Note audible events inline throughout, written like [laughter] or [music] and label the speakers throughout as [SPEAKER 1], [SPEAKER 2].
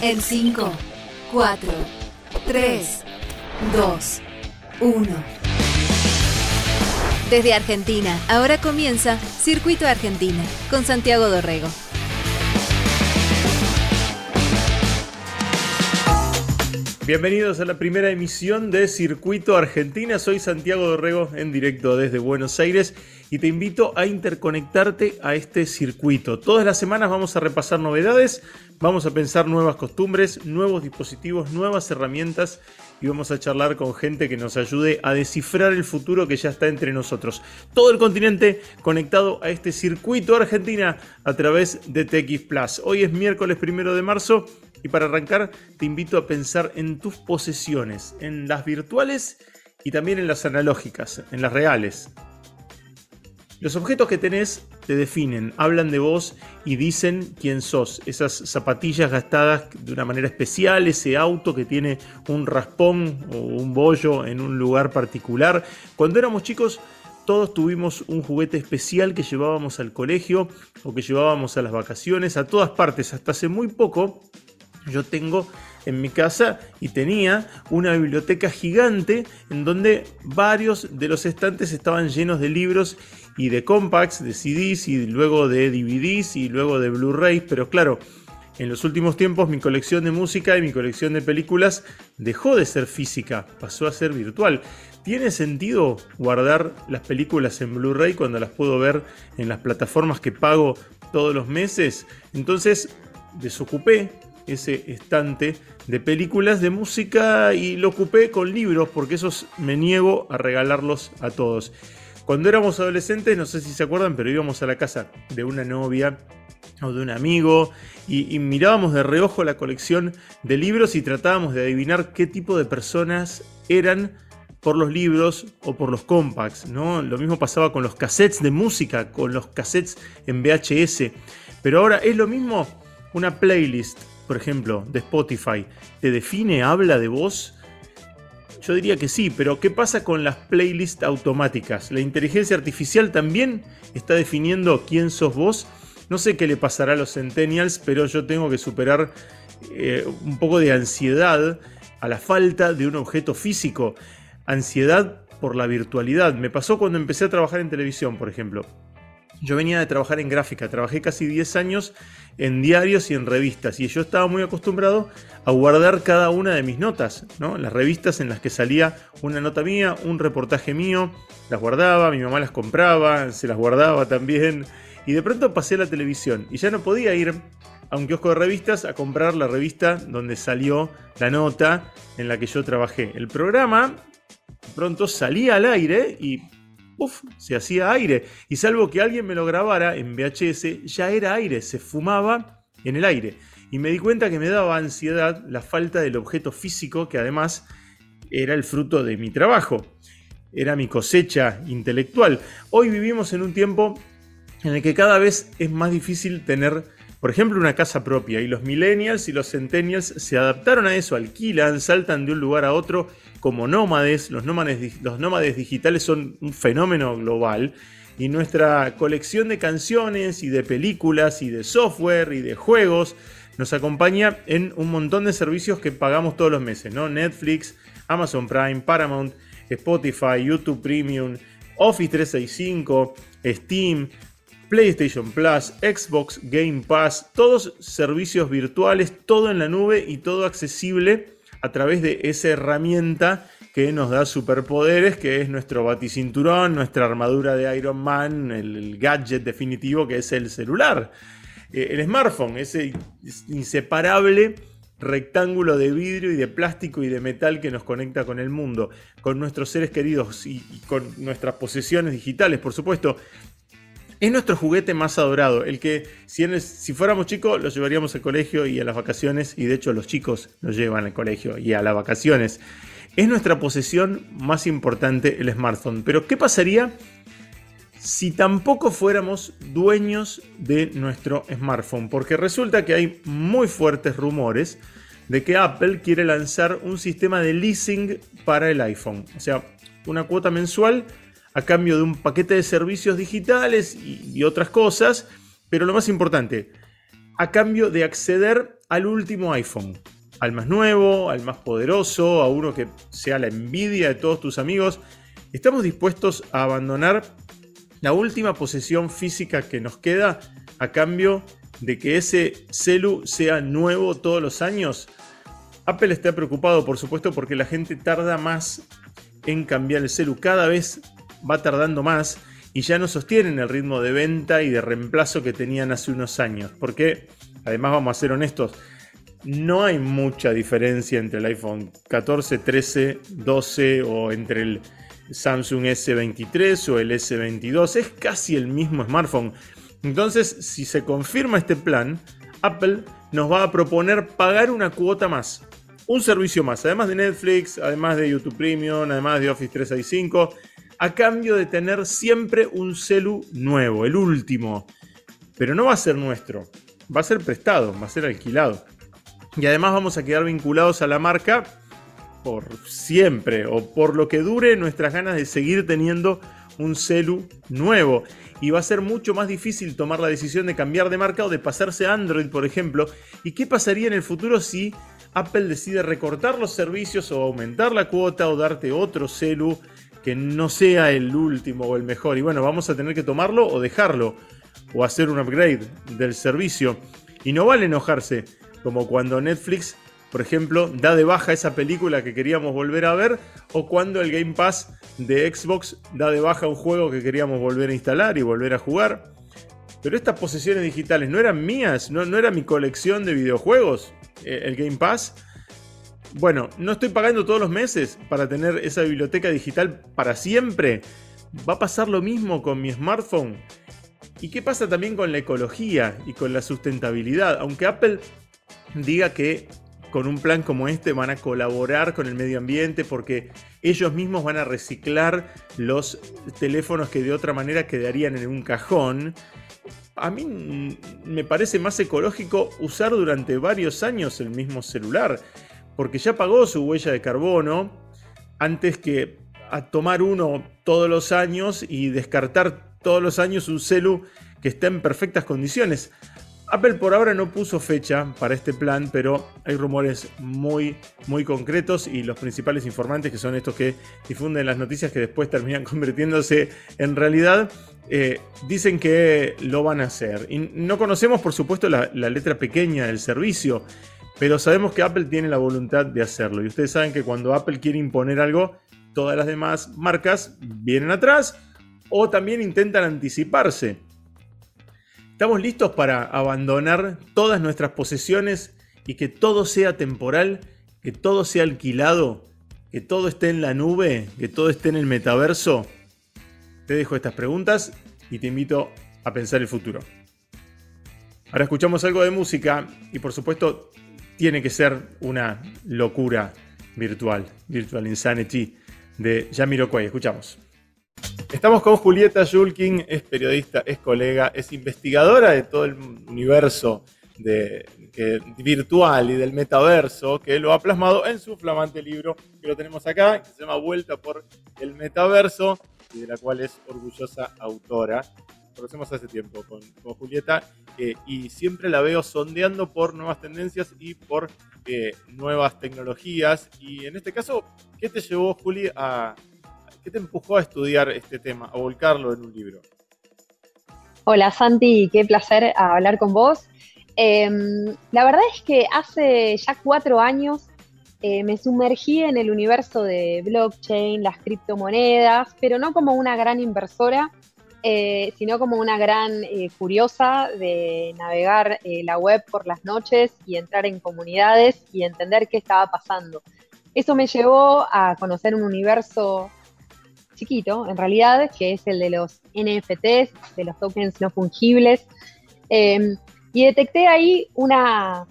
[SPEAKER 1] En 5, 4, 3, 2, 1. Desde Argentina, ahora comienza Circuito Argentina con Santiago Dorrego.
[SPEAKER 2] Bienvenidos a la primera emisión de Circuito Argentina. Soy Santiago Dorrego en directo desde Buenos Aires y te invito a interconectarte a este circuito. Todas las semanas vamos a repasar novedades, vamos a pensar nuevas costumbres, nuevos dispositivos, nuevas herramientas y vamos a charlar con gente que nos ayude a descifrar el futuro que ya está entre nosotros. Todo el continente conectado a este circuito Argentina a través de TX Plus. Hoy es miércoles primero de marzo y para arrancar, te invito a pensar en tus posesiones, en las virtuales y también en las analógicas, en las reales. Los objetos que tenés te definen, hablan de vos y dicen quién sos. Esas zapatillas gastadas de una manera especial, ese auto que tiene un raspón o un bollo en un lugar particular. Cuando éramos chicos, todos tuvimos un juguete especial que llevábamos al colegio o que llevábamos a las vacaciones, a todas partes. Hasta hace muy poco yo tengo en mi casa y tenía una biblioteca gigante en donde varios de los estantes estaban llenos de libros y de compacts, de CDs y luego de DVDs y luego de Blu-rays, pero claro, en los últimos tiempos mi colección de música y mi colección de películas dejó de ser física, pasó a ser virtual. ¿Tiene sentido guardar las películas en Blu-ray cuando las puedo ver en las plataformas que pago todos los meses? Entonces desocupé ese estante de películas de música y lo ocupé con libros porque esos me niego a regalarlos a todos. Cuando éramos adolescentes, no sé si se acuerdan, pero íbamos a la casa de una novia o de un amigo y, mirábamos de reojo la colección de libros y tratábamos de adivinar qué tipo de personas eran por los libros o por los compacts, ¿no? Lo mismo pasaba con los cassettes de música, con los cassettes en VHS. Pero ahora es lo mismo una playlist por ejemplo, de Spotify, te define, habla de vos? Yo diría que sí, pero ¿qué pasa con las playlists automáticas? ¿La inteligencia artificial también está definiendo quién sos vos? No sé qué le pasará a los centennials, pero yo tengo que superar eh, un poco de ansiedad a la falta de un objeto físico. Ansiedad por la virtualidad. Me pasó cuando empecé a trabajar en televisión, por ejemplo. Yo venía de trabajar en gráfica, trabajé casi 10 años en diarios y en revistas, y yo estaba muy acostumbrado a guardar cada una de mis notas, ¿no? Las revistas en las que salía una nota mía, un reportaje mío, las guardaba, mi mamá las compraba, se las guardaba también, y de pronto pasé a la televisión y ya no podía ir a un kiosco de revistas a comprar la revista donde salió la nota en la que yo trabajé. El programa pronto salía al aire y ¡Uf! se hacía aire. Y salvo que alguien me lo grabara en VHS, ya era aire, se fumaba en el aire. Y me di cuenta que me daba ansiedad la falta del objeto físico que además era el fruto de mi trabajo. Era mi cosecha intelectual. Hoy vivimos en un tiempo en el que cada vez es más difícil tener, por ejemplo, una casa propia. Y los millennials y los centennials se adaptaron a eso, alquilan, saltan de un lugar a otro como nómades. Los nómades, los nómades digitales son un fenómeno global. Y nuestra colección de canciones y de películas y de software y de juegos nos acompaña en un montón de servicios que pagamos todos los meses, ¿no? Netflix, Amazon Prime, Paramount, Spotify, YouTube Premium, Office 365, Steam, PlayStation Plus, Xbox Game Pass, todos servicios virtuales, todo en la nube y todo accesible a través de esa herramienta que nos da superpoderes, que es nuestro baticinturón, nuestra armadura de Iron Man, el, gadget definitivo que es el celular. Eh, el smartphone, ese inseparable rectángulo de vidrio y de plástico y de metal que nos conecta con el mundo, con nuestros seres queridos y con nuestras posesiones digitales, por supuesto. Es nuestro juguete más adorado, el que si, fuéramos chicos lo llevaríamos al colegio y a las vacaciones, y de hecho los chicos lo llevan al colegio y a las vacaciones. Es nuestra posesión más importante el smartphone. Pero ¿qué pasaría si tampoco fuéramos dueños de nuestro smartphone? Porque resulta que hay muy fuertes rumores de que Apple quiere lanzar un sistema de leasing para el iPhone. O sea, una cuota mensual a cambio de un paquete de servicios digitales y, otras cosas, pero lo más importante, a cambio de acceder al último iPhone, al más nuevo, al más poderoso, a uno que sea la envidia de todos tus amigos. Estamos dispuestos a abandonar la última posesión física que nos queda a cambio de que ese celu sea nuevo todos los años. Apple está preocupado, por supuesto, porque la gente tarda más en cambiar el celu. Cada vez va tardando más y ya no sostienen el ritmo de venta y de reemplazo que tenían hace unos años. Porque, además, vamos a ser honestos, no hay mucha diferencia entre el iPhone 14, 13, 12 o entre el Samsung S23 o el S22. Es casi el mismo smartphone. Entonces, si se confirma este plan, Apple nos va a proponer pagar una cuota más. Un servicio más, además de Netflix, además de YouTube Premium, además de Office 365, a cambio de tener siempre un celu nuevo, el último. Pero no va a ser nuestro, va a ser prestado, va a ser alquilado. Y además vamos a quedar vinculados a la marca por siempre o por lo que dure nuestras ganas de seguir teniendo un celu nuevo. Y va a ser mucho más difícil tomar la decisión de cambiar de marca o de pasarse a Android, por ejemplo. ¿Y qué pasaría en el futuro si Apple decide recortar los servicios o aumentar la cuota o darte otro celu que no sea el último o el mejor? Y bueno, vamos a tener que tomarlo o dejarlo o hacer un upgrade del servicio. Y no vale enojarse, como cuando Netflix por ejemplo, da de baja esa película que queríamos volver a ver, o cuando el Game Pass de Xbox da de baja un juego que queríamos volver a instalar y volver a jugar. Pero estas posesiones digitales no eran mías, no, no era mi colección de videojuegos, eh, el Game Pass. Bueno, no estoy pagando todos los meses para tener esa biblioteca digital para siempre. Va a pasar lo mismo con mi smartphone. ¿Y qué pasa también con la ecología y con la sustentabilidad? Aunque Apple diga que con un plan como este van a colaborar con el medio ambiente porque ellos mismos van a reciclar los teléfonos que de otra manera quedarían en un cajón. A mí me parece más ecológico usar durante varios años el mismo celular, porque ya pagó su huella de carbono antes que a tomar uno todos los años y descartar todos los años un celu que está en perfectas condiciones. Apple por ahora no puso fecha para este plan, pero hay rumores muy, muy concretos y los principales informantes, que son estos que difunden las noticias que después terminan [laughs] convirtiéndose en realidad, eh, dicen que lo van a hacer. Y no conocemos, por supuesto, la, la letra pequeña del servicio, pero sabemos que Apple tiene la voluntad de hacerlo. Y ustedes saben que cuando Apple quiere imponer algo, todas las demás marcas vienen atrás o también intentan anticiparse. ¿Estamos listos para abandonar todas nuestras posesiones y que todo sea temporal, que todo sea alquilado, que todo esté en la nube, que todo esté en el metaverso? Te dejo estas preguntas y te invito a pensar el futuro. Ahora escuchamos algo de música y por supuesto tiene que ser una locura virtual, Virtual Insanity de Jamiroquai. Escuchamos. Estamos con Julieta Julkin, es periodista, es colega, es investigadora de todo el universo de, virtual y del metaverso, que lo ha plasmado en su flamante libro, que lo tenemos acá, que se llama Vuelta por el Metaverso, y de la cual es orgullosa autora. Conocemos hace tiempo con, Julieta eh, y siempre la veo sondeando por nuevas tendencias y por eh, nuevas tecnologías. Y en este caso, ¿qué te llevó, Juli, a, ¿Qué te empujó a estudiar este tema, a volcarlo en un libro?
[SPEAKER 3] Hola Santi, qué placer hablar con vos. Em, la verdad es que hace ya cuatro años eh, me sumergí en el universo de blockchain, las criptomonedas, pero no como una gran inversora, eh, sino como una gran eh, curiosa de navegar la web por las noches y entrar en comunidades y entender qué estaba pasando. Eso me llevó a conocer un universo chiquito, en realidad, que es el de los NFTs, de los tokens no fungibles. Em, y detecté ahí una,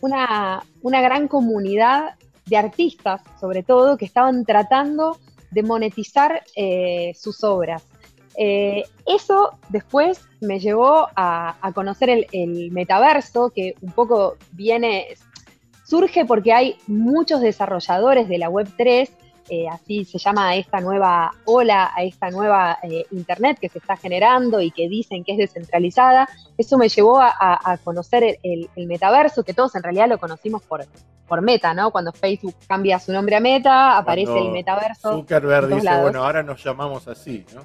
[SPEAKER 3] una, gran comunidad de artistas, sobre todo, que estaban tratando de monetizar eh, sus obras. Eh, eso después me llevó a, conocer el, el, metaverso, que un poco viene, surge porque hay muchos desarrolladores de la Web3 eh, así se llama esta nueva ola, a esta nueva eh, Internet que se está generando y que dicen que es descentralizada. Eso me llevó a, conocer el, metaverso, que todos en realidad lo conocimos por, por Meta, ¿no? Cuando Facebook cambia su nombre a Meta, aparece el metaverso.
[SPEAKER 2] Zuckerberg dice, bueno, ahora nos llamamos así, ¿no?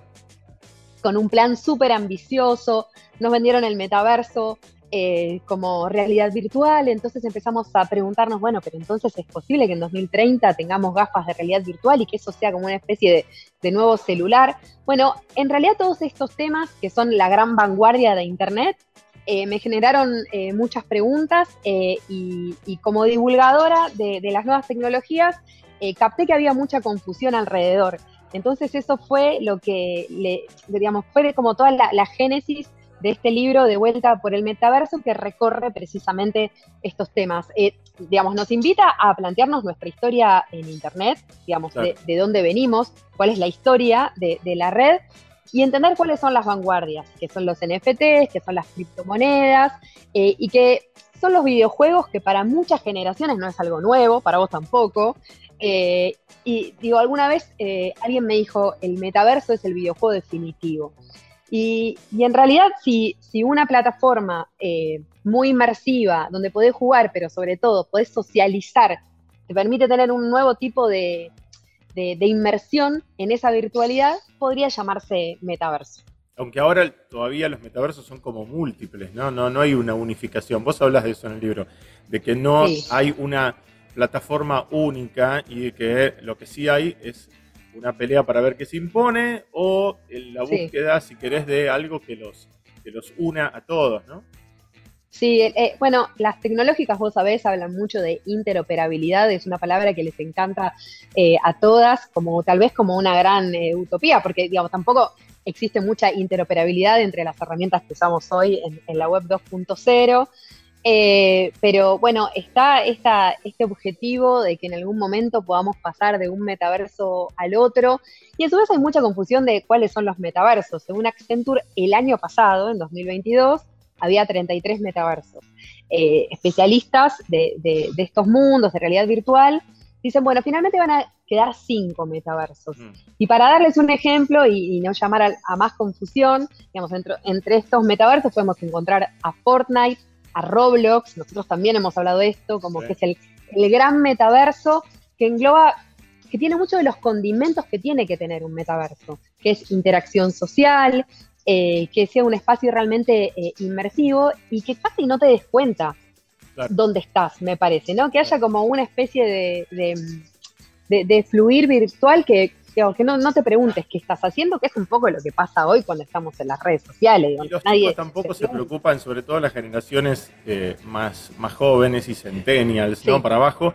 [SPEAKER 3] Con un plan súper ambicioso, nos vendieron el metaverso eh, como realidad virtual, entonces empezamos a preguntarnos, bueno, pero entonces es posible que en 2030 tengamos gafas de realidad virtual y que eso sea como una especie de, nuevo celular. Bueno, en realidad todos estos temas, que son la gran vanguardia de Internet, eh, me generaron eh, muchas preguntas y, como divulgadora de, las nuevas tecnologías, capté que había mucha confusión alrededor. Entonces eso fue lo que, le, digamos, fue como toda la génesis de este libro de vuelta por el metaverso que recorre precisamente estos temas. Eh, digamos, nos invita a plantearnos nuestra historia en Internet, digamos, de, dónde venimos, cuál es la historia de, la red y entender cuáles son las vanguardias, que son los NFTs, que son las criptomonedas eh, y que son los videojuegos que para muchas generaciones no es algo nuevo, para vos tampoco. Eh, y digo, alguna vez alguien me dijo, el metaverso es el videojuego definitivo. Y, en realidad, si, si una plataforma eh, muy inmersiva, donde podés jugar, pero sobre todo podés socializar, te permite tener un nuevo tipo de, inmersión en esa virtualidad, podría llamarse metaverso.
[SPEAKER 2] Aunque ahora todavía los metaversos son como múltiples, ¿no? No, no hay una unificación. Vos hablas de eso en el libro, de que no hay una plataforma única y que lo que sí hay es una pelea para ver qué se impone o la búsqueda, si querés, de algo que los, que los una a todos, ¿no?
[SPEAKER 3] Sí, eh, eh, bueno, las tecnológicas, vos sabés, hablan mucho de interoperabilidad, es una palabra que les encanta eh, a todas, como tal vez como una gran utopía, porque digamos, tampoco existe mucha interoperabilidad entre las herramientas que usamos hoy en, en la web 2.0. Eh, pero bueno, está esta, este objetivo de que en algún momento podamos pasar de un metaverso al otro. Y a su vez hay mucha confusión de cuáles son los metaversos. Según Accenture, el año pasado, en 2022, había 33 metaversos. Eh, especialistas de, estos mundos de realidad virtual dicen, bueno, finalmente van a quedar cinco metaversos. Mm. Y para darles un ejemplo y, no llamar a, más confusión, digamos, entre, entre estos metaversos podemos encontrar a Fortnite, a Roblox, nosotros también hemos hablado de esto, como que es el, gran metaverso que engloba, que tiene muchos de los condimentos que tiene que tener un metaverso, que es interacción social, eh, que sea un espacio realmente eh, inmersivo y que casi no te des cuenta dónde estás, me parece, ¿no? Que haya como una especie de fluir virtual que, que no, no te preguntes qué estás haciendo, que es un poco lo que pasa hoy cuando estamos en las redes sociales.
[SPEAKER 2] y los chicos tampoco se, preocupan, sobre todo las generaciones eh, más, más jóvenes y centennials, ¿no? Para abajo,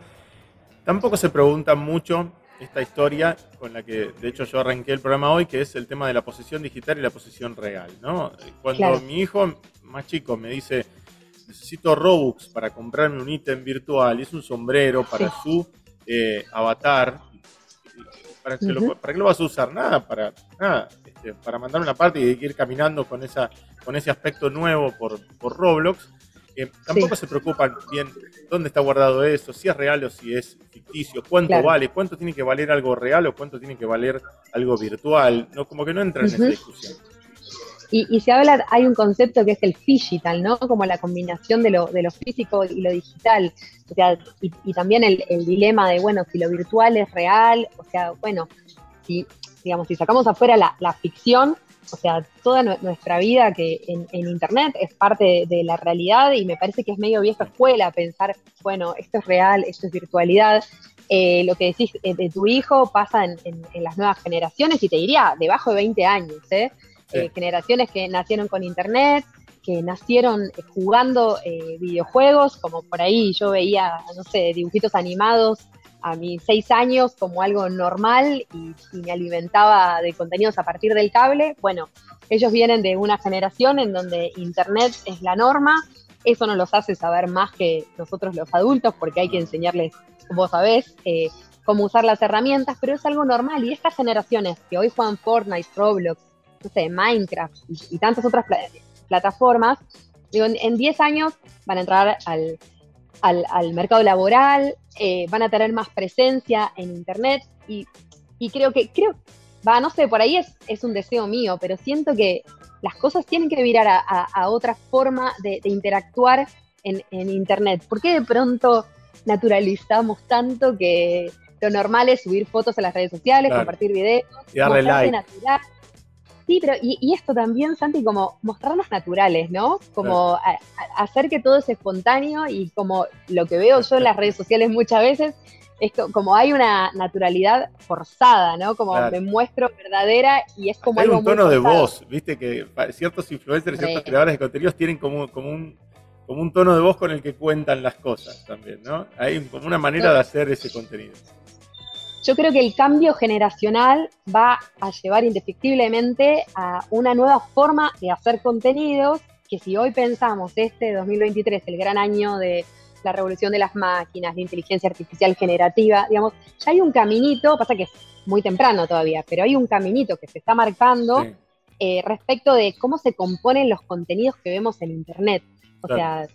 [SPEAKER 2] tampoco se preguntan mucho esta historia con la que, de hecho, yo arranqué el programa hoy, que es el tema de la posesión digital y la posesión real, ¿no? Cuando mi hijo más chico me dice, necesito Robux para comprarme un ítem virtual, y es un sombrero para su eh, avatar, ¿Para, qué lo, vas a usar? Nada, para nada. Este, para mandar una parte y ir caminando con, esa, con ese aspecto nuevo por, por Roblox. Eh, tampoco se preocupan bien dónde está guardado eso, si es real o si es ficticio, cuánto vale, cuánto tiene que valer algo real o cuánto tiene que valer algo virtual. No, como que no entra en esa discusión.
[SPEAKER 3] Y, se habla, hay un concepto que es el digital, ¿no? Como la combinación de lo, de lo físico y lo digital. O sea, y, también el, dilema de, bueno, si lo virtual es real, o sea, bueno, si, digamos, si sacamos afuera la, ficción, o sea, toda nuestra vida que en, Internet es parte de, la realidad y me parece que es medio vieja escuela pensar, bueno, esto es real, esto es virtualidad. Eh, lo que decís eh, de tu hijo pasa en, en, las nuevas generaciones y te diría, debajo de 20 años, ¿eh? Eh, generaciones que nacieron con internet, que nacieron eh, jugando eh, videojuegos, como por ahí yo veía, no sé, dibujitos animados a mis seis años como algo normal y, me alimentaba de contenidos a partir del cable. Bueno, ellos vienen de una generación en donde Internet es la norma. Eso no los hace saber más que nosotros los adultos, porque hay que enseñarles, vos sabés, cómo usar las herramientas, pero es algo normal. Y estas generaciones que hoy juegan Fortnite, Roblox, no sé, Minecraft y, tantas otras plataformas, digo, en 10 años van a entrar al, al, mercado laboral, eh, van a tener más presencia en Internet y, creo que, creo, va, no sé, por ahí es, es un deseo mío, pero siento que las cosas tienen que virar a, otra forma de, interactuar en, Internet. ¿Por qué de pronto naturalizamos tanto que lo normal es subir fotos a las redes sociales, compartir videos,
[SPEAKER 2] y darle like.
[SPEAKER 3] natural? Sí, pero y, esto también, Santi, como mostrarnos naturales, ¿no? Como hacer que todo es espontáneo y como lo que veo yo en las redes sociales muchas veces, es como hay una naturalidad forzada, ¿no? Como me muestro verdadera y es como
[SPEAKER 2] hay un tono de voz, viste que ciertos influencers, ciertos creadores de contenidos tienen como, como un como un tono de voz con el que cuentan las cosas también, ¿no? Hay como una manera de hacer ese contenido.
[SPEAKER 3] Yo creo que el cambio generacional va a llevar indefectiblemente a una nueva forma de hacer contenidos, que si hoy pensamos este 2023, el gran año de la revolución de las máquinas, de inteligencia artificial generativa, digamos, ya hay un caminito, pasa que es muy temprano todavía, pero hay un caminito que se está marcando eh, respecto de cómo se componen los contenidos que vemos en Internet. O sea,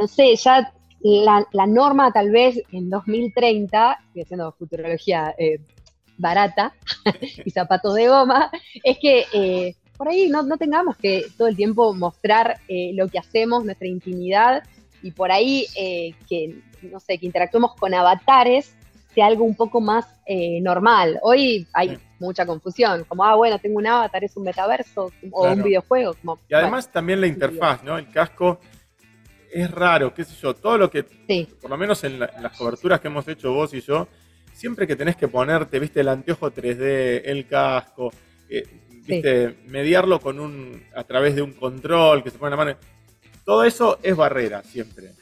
[SPEAKER 3] no sé, ya la, norma tal vez en 2030, estoy haciendo futurología eh, barata [laughs] y zapatos de goma, es que eh, por ahí no, tengamos que todo el tiempo mostrar eh, lo que hacemos, nuestra intimidad, y por ahí que, no sé, que interactuemos con avatares sea algo un poco más normal. Hoy hay mucha confusión, como, ah, bueno, tengo un avatar, es un metaverso o un videojuego.
[SPEAKER 2] y además también la interfaz, ¿no? El casco es raro, qué sé yo, todo lo que, por lo menos en, las coberturas que hemos hecho vos y yo, siempre que tenés que ponerte, viste, el anteojo 3D, el casco, eh, viste, mediarlo con un, a través de un control que se pone en la mano, todo eso es barrera siempre.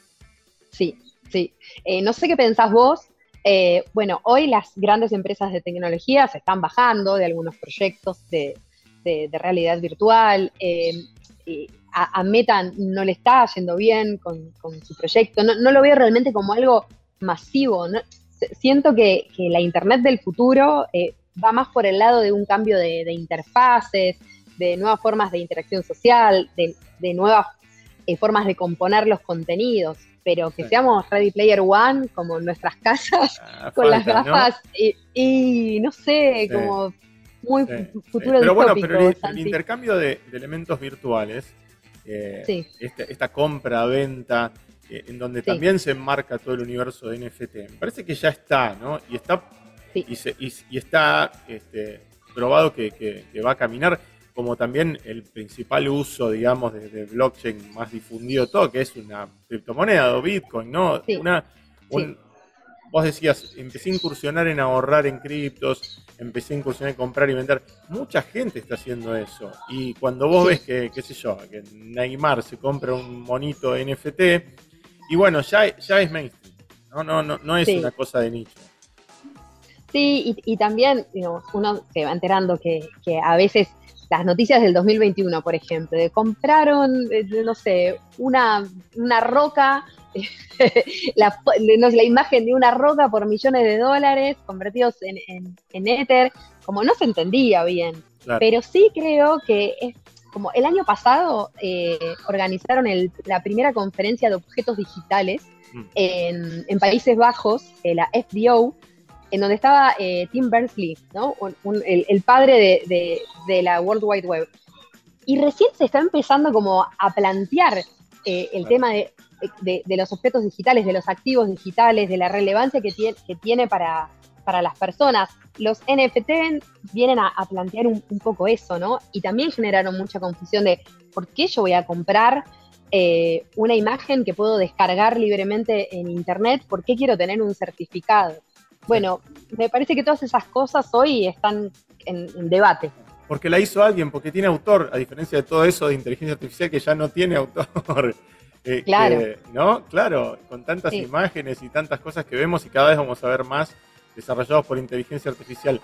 [SPEAKER 3] Sí, sí. Eh, no sé qué pensás vos. Eh, bueno, hoy las grandes empresas de tecnología se están bajando de algunos proyectos de, realidad virtual a, Meta no le está yendo bien con, su proyecto, no, lo veo realmente como algo masivo. Siento que, la Internet del futuro eh, va más por el lado de un cambio de, interfaces, de nuevas formas de interacción social, de, nuevas eh, formas de componer los contenidos, pero que seamos Ready Player One, como en nuestras casas, ah, [laughs] con las gafas, y, no sé, como muy futuro
[SPEAKER 2] Pero bueno, pero el, intercambio de, elementos virtuales eh, este, esta, compra-venta, eh, en donde también se enmarca todo el universo de NFT. Me parece que ya está, ¿no? Y está, y, está este, probado que, va a caminar, como también el principal uso, digamos, de, blockchain más difundido todo, que es una criptomoneda o Bitcoin, ¿no? Una, vos decías, empecé a incursionar en ahorrar en criptos, empecé a incursionar en comprar y vender. Mucha gente está haciendo eso. Y cuando vos ves que, qué sé yo, que Neymar se compra un monito NFT, y bueno, ya, ya es mainstream. No, no, no, no es una cosa de nicho.
[SPEAKER 3] Sí, y, también uno se va enterando que, que a veces las noticias del 2021, por ejemplo, de compraron, eh, no sé, una, una roca [laughs] la, la, imagen de una roca por millones de dólares convertidos en, en, Ether, como no se entendía bien. Pero sí creo que es como el año pasado eh, organizaron el, la primera conferencia de objetos digitales mm. en, Países Bajos, eh, la FBO, en donde estaba eh, Tim Berners-Lee, ¿no? el, padre de, de, la World Wide Web. Y recién se está empezando como a plantear el tema de de, los objetos digitales, de los activos digitales, de la relevancia que tiene, que tiene para, para las personas. Los NFT vienen a, plantear un, poco eso, ¿no? Y también generaron mucha confusión de por qué yo voy a comprar eh, una imagen que puedo descargar libremente en Internet, por qué quiero tener un certificado. Bueno, me parece que todas esas cosas hoy están en debate.
[SPEAKER 2] Porque la hizo alguien, porque tiene autor, a diferencia de todo eso de inteligencia artificial que ya no tiene autor.
[SPEAKER 3] Eh, claro.
[SPEAKER 2] ¿No? Claro, con tantas imágenes y tantas cosas que vemos y cada vez vamos a ver más desarrollados por inteligencia artificial.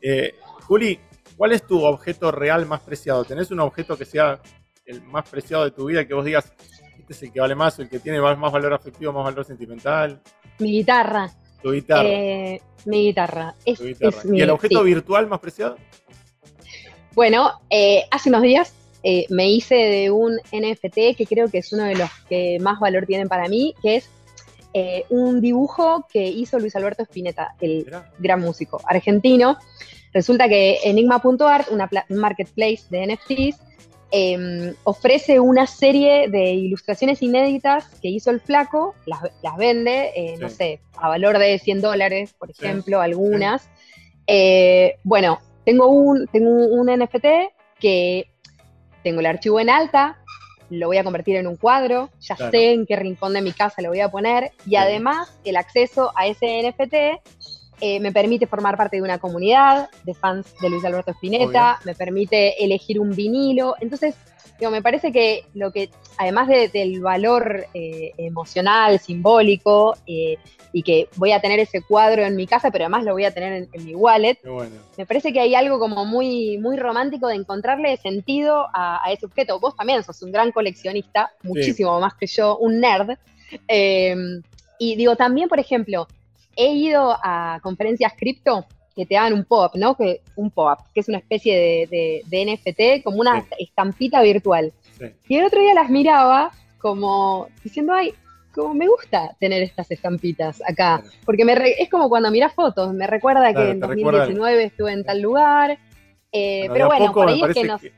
[SPEAKER 2] Eh, Juli, ¿cuál es tu objeto real más preciado? ¿Tenés un objeto que sea el más preciado de tu vida que vos digas, este es el que vale más, el que tiene más, valor afectivo, más valor sentimental?
[SPEAKER 3] Mi guitarra.
[SPEAKER 2] Tu guitarra.
[SPEAKER 3] Eh, mi guitarra.
[SPEAKER 2] ¿Y el objeto virtual más preciado?
[SPEAKER 3] Bueno, hace unos días eh, me hice de un NFT que creo que es uno de los que más valor tienen para mí, que es eh, un dibujo que hizo Luis Alberto Spinetta, el gran músico argentino. Resulta que Enigma.art, un marketplace de NFTs, em, ofrece una serie de ilustraciones inéditas que hizo el flaco, las, vende, eh, no sé, a valor de 100 dólares, por ejemplo, algunas. Bueno, tengo un, tengo un NFT que tengo el archivo en alta, lo voy a convertir en un cuadro, ya sé en qué rincón de mi casa lo voy a poner y además el acceso a ese NFT eh, me permite formar parte de una comunidad de fans de Luis Alberto Spinetta, me permite elegir un vinilo. Entonces, digo, me parece que lo que, además del valor eh, emocional, simbólico, eh, y que voy a tener ese cuadro en mi casa, pero además lo voy a tener en, mi wallet, me parece que hay algo como muy, muy romántico de encontrarle sentido a, ese objeto. Vos también sos un gran coleccionista, muchísimo más que yo, un nerd. y digo, también, por ejemplo, he ido a conferencias cripto que te dan un pop, ¿no? Que, un pop, que es una especie de, NFT, como una estampita virtual. Y el otro día las miraba como diciendo, ay, como me gusta tener estas estampitas acá, porque me es como cuando miras fotos, me recuerda que en 2019 estuve en tal lugar, eh, pero bueno, por ahí es que nos...
[SPEAKER 2] Que,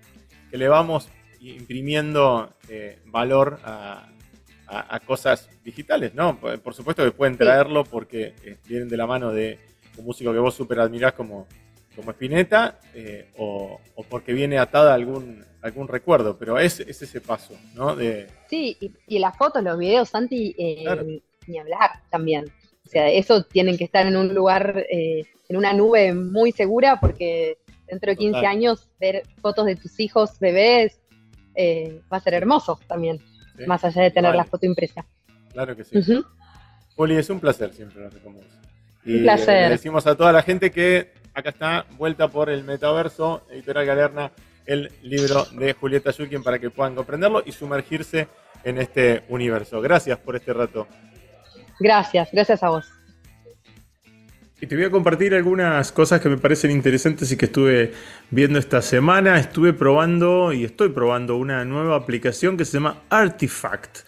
[SPEAKER 2] le vamos imprimiendo eh, valor a, a, cosas digitales, ¿no? Por supuesto que pueden traerlo porque eh, vienen de la mano de un músico que vos súper admirás como, como Spinetta eh, o, porque viene atada a algún, algún recuerdo, pero es, es ese paso, ¿no? De...
[SPEAKER 3] Sí, y, las fotos, los videos, Santi, eh, ni hablar también. O sea, eso tienen que estar en un lugar, en una nube muy segura porque dentro de 15 años ver fotos de tus hijos bebés va a ser hermoso también más allá de tener la foto impresa.
[SPEAKER 2] Claro que sí. Poli, es un placer siempre hablar con vos. Y un placer. Le decimos a toda la gente que acá está, vuelta por el metaverso, Editorial Galerna, el libro de Julieta Yukin para que puedan comprenderlo y sumergirse en este universo. Gracias por este rato.
[SPEAKER 3] Gracias, gracias a vos.
[SPEAKER 2] Y te voy a compartir algunas cosas que me parecen interesantes y que estuve viendo esta semana. Estuve probando y estoy probando una nueva aplicación que se llama Artifact.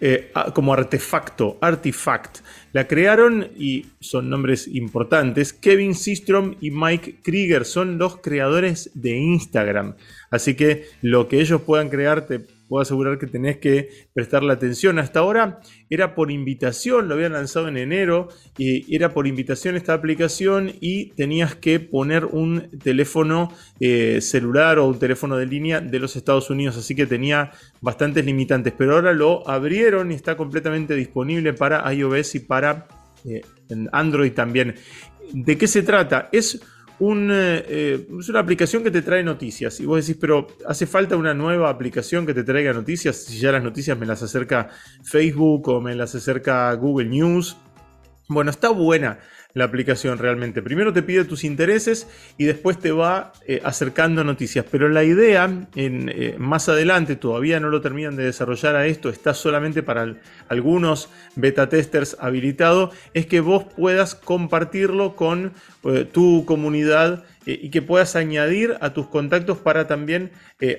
[SPEAKER 2] Eh, como artefacto, Artifact. La crearon y son nombres importantes. Kevin Systrom y Mike Krieger son los creadores de Instagram. Así que lo que ellos puedan crear te puedo asegurar que tenés que prestarle atención. Hasta ahora era por invitación, lo habían lanzado en enero, y era por invitación esta aplicación y tenías que poner un teléfono eh, celular o un teléfono de línea de los Estados Unidos, así que tenía bastantes limitantes, pero ahora lo abrieron y está completamente disponible para iOS y para eh, Android también. ¿De qué se trata? Es eh, eh, es una aplicación que te trae noticias. Y vos decís, pero ¿hace falta una nueva aplicación que te traiga noticias? Si ya las noticias me las acerca Facebook o me las acerca Google News. Bueno, está buena la aplicación realmente. Primero te pide tus intereses y después te va eh, acercando noticias. Pero la idea, eh, más adelante, todavía no lo terminan de desarrollar a esto, está solamente para algunos beta testers habilitado, es que vos puedas compartirlo con eh, tu comunidad y que puedas añadir a tus contactos para también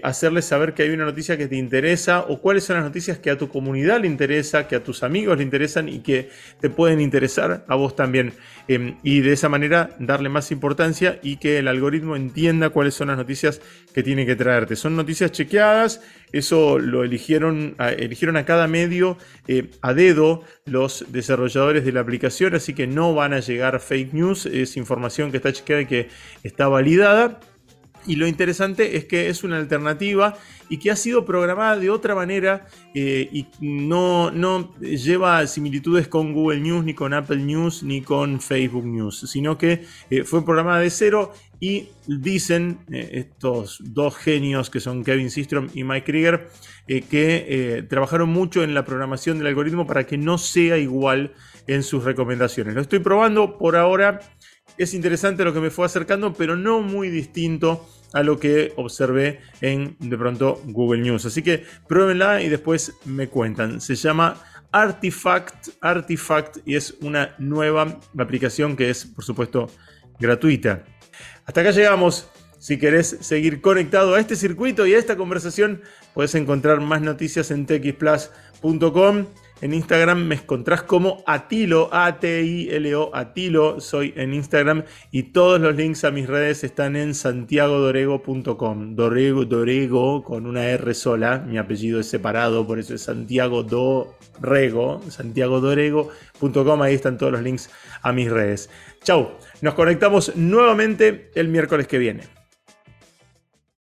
[SPEAKER 2] hacerles saber que hay una noticia que te interesa o cuáles son las noticias que a tu comunidad le interesa, que a tus amigos le interesan y que te pueden interesar a vos también. Em, y de esa manera darle más importancia y que el algoritmo entienda cuáles son las noticias que tiene que traerte. Son noticias chequeadas, eso lo eligieron, eligieron a cada medio eh, a dedo los desarrolladores de la aplicación, así que no van a llegar fake news, es información que está chequeada y que está validada. Y lo interesante es que es una alternativa y que ha sido programada de otra manera eh, y no, no lleva similitudes con Google News, ni con Apple News, ni con Facebook News, sino que eh, fue programada de cero y dicen eh, estos dos genios que son Kevin Systrom y Mike Krieger que trabajaron mucho en la programación del algoritmo para que no sea igual en sus recomendaciones. Lo estoy probando por ahora. Es interesante lo que me fue acercando, pero no muy distinto a lo que observé en de pronto Google News. Así que pruébenla y después me cuentan. Se llama Artifact, Artifact y es una nueva aplicación que es por supuesto gratuita. Hasta acá llegamos. Si querés seguir conectado a este circuito y a esta conversación, puedes encontrar más noticias en texplus.com En Instagram me encontrás como Atilo, A-T-I-L-O, Atilo, soy en Instagram y todos los links a mis redes están en santiagodorego.com. Dorego, Dorego, con una R sola, mi apellido es separado, por eso es Santiago Dorego, santiagodorego.com, ahí están todos los links a mis redes. Chau, nos conectamos nuevamente el miércoles que viene.